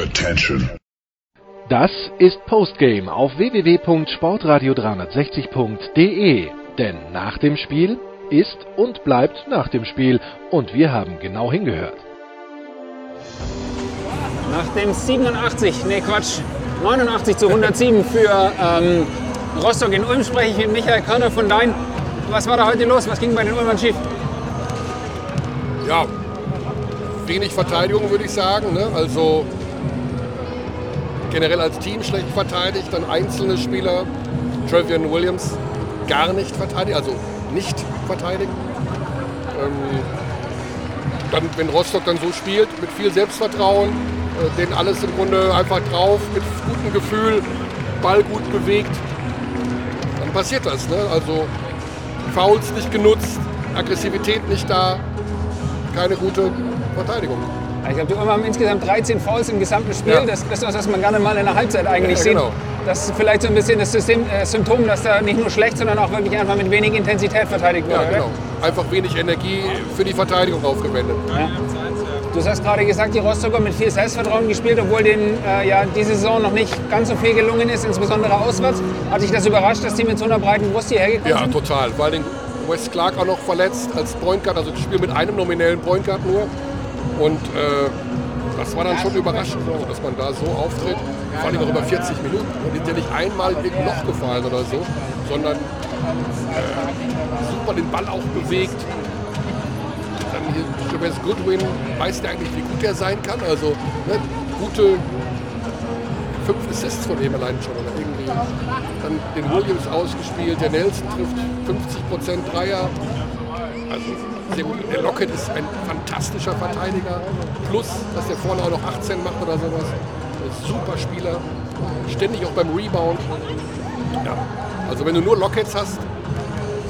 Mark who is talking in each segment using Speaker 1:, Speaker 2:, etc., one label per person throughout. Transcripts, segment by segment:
Speaker 1: Attention.
Speaker 2: Das ist Postgame auf www.sportradio360.de. Denn nach dem Spiel ist und bleibt nach dem Spiel. Und wir haben genau hingehört.
Speaker 3: Nach dem 87, nee Quatsch, 89 zu 107 für ähm, Rostock in Ulm spreche ich mit Michael Körner von Dein. Was war da heute los? Was ging bei den Ulmern schief?
Speaker 4: Ja, wenig Verteidigung würde ich sagen. Ne? Also generell als Team schlecht verteidigt, dann einzelne Spieler, Trevian Williams, gar nicht verteidigt, also nicht verteidigt. Ähm, dann, wenn Rostock dann so spielt, mit viel Selbstvertrauen, äh, denen alles im Grunde einfach drauf, mit gutem Gefühl, Ball gut bewegt, dann passiert das. Ne? Also Fouls nicht genutzt, Aggressivität nicht da, keine gute Verteidigung.
Speaker 3: Ich glaube, die Ulmer haben insgesamt 13 Fouls im gesamten Spiel.
Speaker 4: Ja.
Speaker 3: Das ist das, was man gerne mal in der Halbzeit eigentlich
Speaker 4: Ja,
Speaker 3: sieht.
Speaker 4: genau.
Speaker 3: Das ist vielleicht so ein bisschen das System, äh, Symptom, dass da nicht nur schlecht, sondern auch wirklich einfach mit wenig Intensität verteidigt
Speaker 4: Ja,
Speaker 3: wurde.
Speaker 4: genau. Einfach wenig Energie für die Verteidigung aufgewendet.
Speaker 3: Ja. Du hast gerade gesagt, die Rostocker mit viel Selbstvertrauen gespielt, obwohl denen äh, ja diese Saison noch nicht ganz so viel gelungen ist, insbesondere auswärts. Hat dich das überrascht, dass die mit so einer breiten Brust hierher gekommen
Speaker 4: Ja,
Speaker 3: sind?
Speaker 4: total. Weil den Wes Clark auch noch verletzt als Point Guard, also das Spiel mit einem nominellen Point Guard nur. Und äh, das war dann schon überraschend, also, dass man da so auftritt. Vor allem auch über 40 Minuten. Und sind ja nicht einmal in irgendein Loch gefallen oder so, sondern äh, super den Ball auch bewegt. Dann hier Jabez Goodwin, weiß der eigentlich, wie gut er sein kann. Also ne, gute fünf Assists von ihm allein schon. Oder irgendwie. Dann den Williams ausgespielt, der Nelson trifft 50% Dreier. Also sehr gut. Der Lockett ist ein fantastischer Verteidiger. Plus, dass der vorne auch noch 18 macht oder sowas. Super Spieler. Ständig auch beim Rebound. Ja. Also wenn du nur Lockets hast,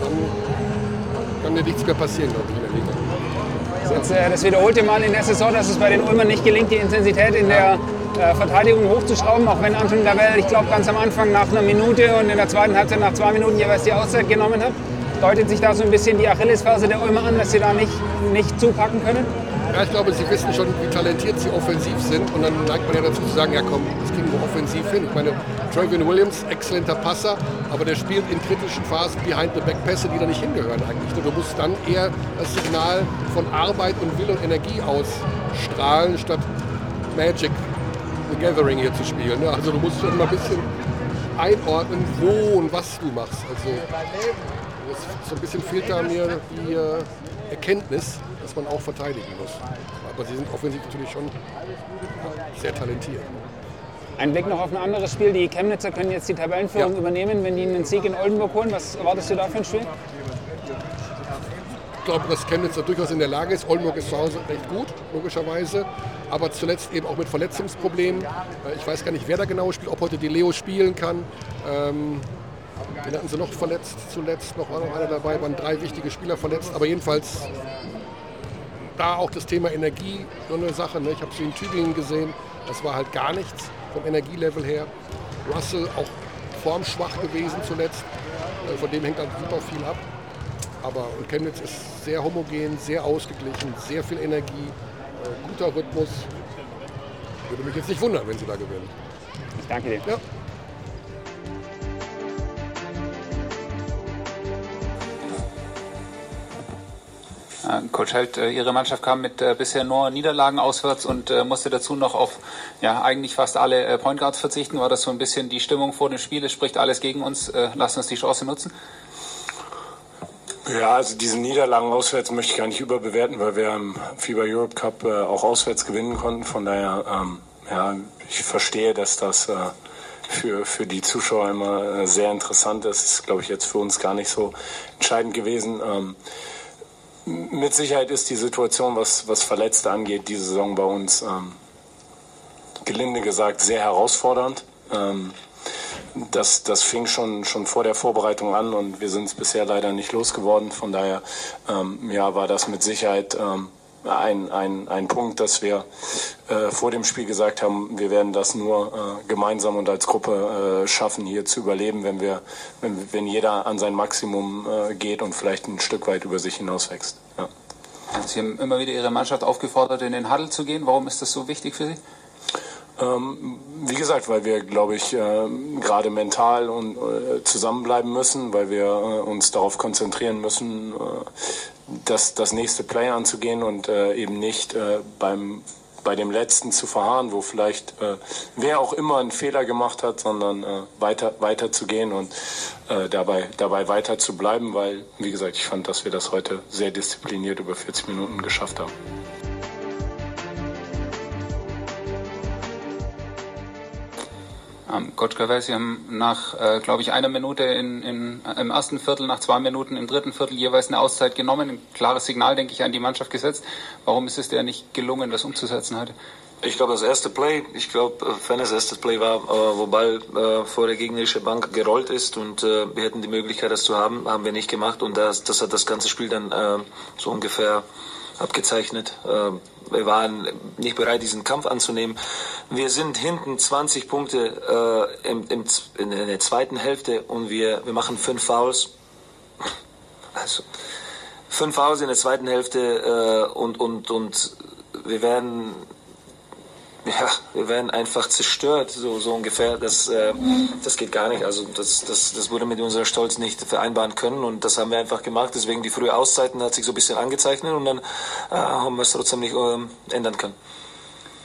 Speaker 4: dann kann dir nichts mehr passieren, glaube ich, in der Liga.
Speaker 3: Jetzt äh, das wiederholte Mal in der Saison, dass es bei den Ulmern nicht gelingt, die Intensität in der äh, Verteidigung hochzuschrauben, auch wenn Anton Gavel, ich glaube, ganz am Anfang nach einer Minute und in der zweiten Halbzeit nach zwei Minuten jeweils die Auszeit genommen hat. Deutet sich da so ein bisschen die Achillesferse der Ulmer an, dass sie da nicht, nicht zupacken können?
Speaker 4: Ja, ich glaube, sie wissen schon, wie talentiert sie offensiv sind. Und dann neigt man ja dazu zu sagen, ja komm, das kriegen wir offensiv hin. Ich meine, Travian Williams, exzellenter Passer, aber der spielt in kritischen Phasen Behind-the-Back-Pässe, die da nicht hingehören eigentlich. Du musst dann eher das Signal von Arbeit und Wille und Energie ausstrahlen, statt Magic the Gathering hier zu spielen. Also du musst schon mal ein bisschen einordnen, wo und was du machst. Also so ein bisschen fehlt da mir die äh, Erkenntnis, dass man auch verteidigen muss. Aber sie sind offensiv natürlich schon sehr talentiert.
Speaker 3: Ein Blick noch auf ein anderes Spiel. Die Chemnitzer können jetzt die Tabellenführung
Speaker 4: Ja.
Speaker 3: übernehmen, wenn die einen Sieg in Oldenburg holen. Was erwartest du da für ein Spiel?
Speaker 4: Ich glaube, dass Chemnitz da durchaus in der Lage ist. Oldenburg ist zu Hause recht gut, logischerweise. Aber zuletzt eben auch mit Verletzungsproblemen. Äh, Ich weiß gar nicht, wer da genau spielt, ob heute die Leo spielen kann. Den hatten sie noch verletzt zuletzt. Noch war noch einer dabei, waren drei wichtige Spieler verletzt. Aber jedenfalls da auch das Thema Energie so eine Sache. Ne? Ich habe sie in Tübingen gesehen. Das war halt gar nichts vom Energielevel her. Russell auch formschwach gewesen zuletzt. Äh, Von dem hängt dann super viel ab. Aber und Chemnitz ist sehr homogen, sehr ausgeglichen, sehr viel Energie, äh, guter Rhythmus. Würde mich jetzt nicht wundern, wenn sie da gewinnen.
Speaker 3: Ich danke dir.
Speaker 4: Ja.
Speaker 5: Coach Held, äh, Ihre Mannschaft kam mit äh, bisher nur Niederlagen auswärts und äh, musste dazu noch auf ja, eigentlich fast alle Point Guards verzichten. War das so ein bisschen die Stimmung vor dem Spiel? Es spricht alles gegen uns. Lasst uns die Chance nutzen.
Speaker 6: Ja, also diese Niederlagen auswärts möchte ich gar nicht überbewerten, weil wir im FIBA Europe Cup auch auswärts gewinnen konnten. Von daher, ähm, ja, ich verstehe, dass das äh, für, für die Zuschauer immer sehr interessant ist. Ist, glaube ich, jetzt für uns gar nicht so entscheidend gewesen. Ähm, mit Sicherheit ist die Situation, was, was Verletzte angeht, diese Saison bei uns, ähm, gelinde gesagt, sehr herausfordernd. Ähm, das, das fing schon, schon vor der Vorbereitung an und wir sind es bisher leider nicht losgeworden. Von daher ähm, ja, war das mit Sicherheit ähm, ein, ein, ein Punkt, dass wir äh, vor dem Spiel gesagt haben, wir werden das nur äh, gemeinsam und als Gruppe äh, schaffen, hier zu überleben, wenn, wir, wenn, wenn jeder an sein Maximum äh, geht und vielleicht ein Stück weit über sich hinauswächst. Ja.
Speaker 5: Sie haben immer wieder Ihre Mannschaft aufgefordert, in den Huddle zu gehen. Warum ist das so wichtig für Sie?
Speaker 6: Ähm, wie gesagt, weil wir, glaube ich, äh, gerade mental und äh, zusammenbleiben müssen, weil wir äh, uns darauf konzentrieren müssen, äh, das, das nächste Play anzugehen und äh, eben nicht äh, beim bei dem letzten zu verharren, wo vielleicht wer auch immer einen Fehler gemacht hat, sondern weiter, weiter zu gehen und dabei, dabei weiter zu bleiben, weil, wie gesagt, ich fand, dass wir das heute sehr diszipliniert über 40 Minuten geschafft haben.
Speaker 5: Ähm, Coach Cavell, Sie haben nach, äh, glaube ich, einer Minute in, in, im ersten Viertel, nach zwei Minuten im dritten Viertel jeweils eine Auszeit genommen. Ein klares Signal, denke ich, an die Mannschaft gesetzt. Warum ist es der nicht gelungen, das umzusetzen heute?
Speaker 1: Ich glaube, das erste Play, ich glaube, wenn das erste Play war, äh, wo Ball äh, vor der gegnerischen Bank gerollt ist und äh, wir hätten die Möglichkeit, das zu haben, haben wir nicht gemacht und das, das hat das ganze Spiel dann äh, so ungefähr abgezeichnet. Äh, wir waren nicht bereit, diesen Kampf anzunehmen. Wir sind hinten 20 Punkte äh, im, im, in der zweiten Hälfte und wir, wir machen fünf Fouls. Also fünf Fouls in der zweiten Hälfte äh, und, und, und wir werden ja, wir werden einfach zerstört, so, so ungefähr. Das, äh, das geht gar nicht. Also das, das, das würde mit unserem Stolz nicht vereinbaren können und das haben wir einfach gemacht. Deswegen die frühe Auszeiten hat sich so ein bisschen angezeichnet und dann äh, haben wir es trotzdem nicht äh, ändern können.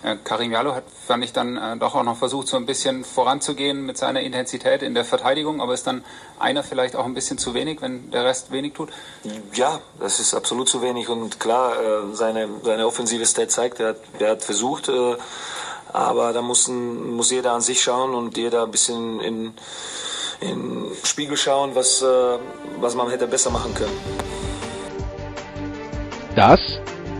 Speaker 5: Ja, Karim Jallo hat, fand ich, dann äh, doch auch noch versucht, so ein bisschen voranzugehen mit seiner Intensität in der Verteidigung, aber ist dann einer vielleicht auch ein bisschen zu wenig, wenn der Rest wenig tut?
Speaker 1: Ja, das ist absolut zu wenig und klar, äh, seine, seine offensive Stat zeigt, er hat, er hat versucht, äh, aber da muss, muss jeder an sich schauen und jeder ein bisschen in, in Spiegel schauen, was, äh, was man hätte besser machen können.
Speaker 2: Das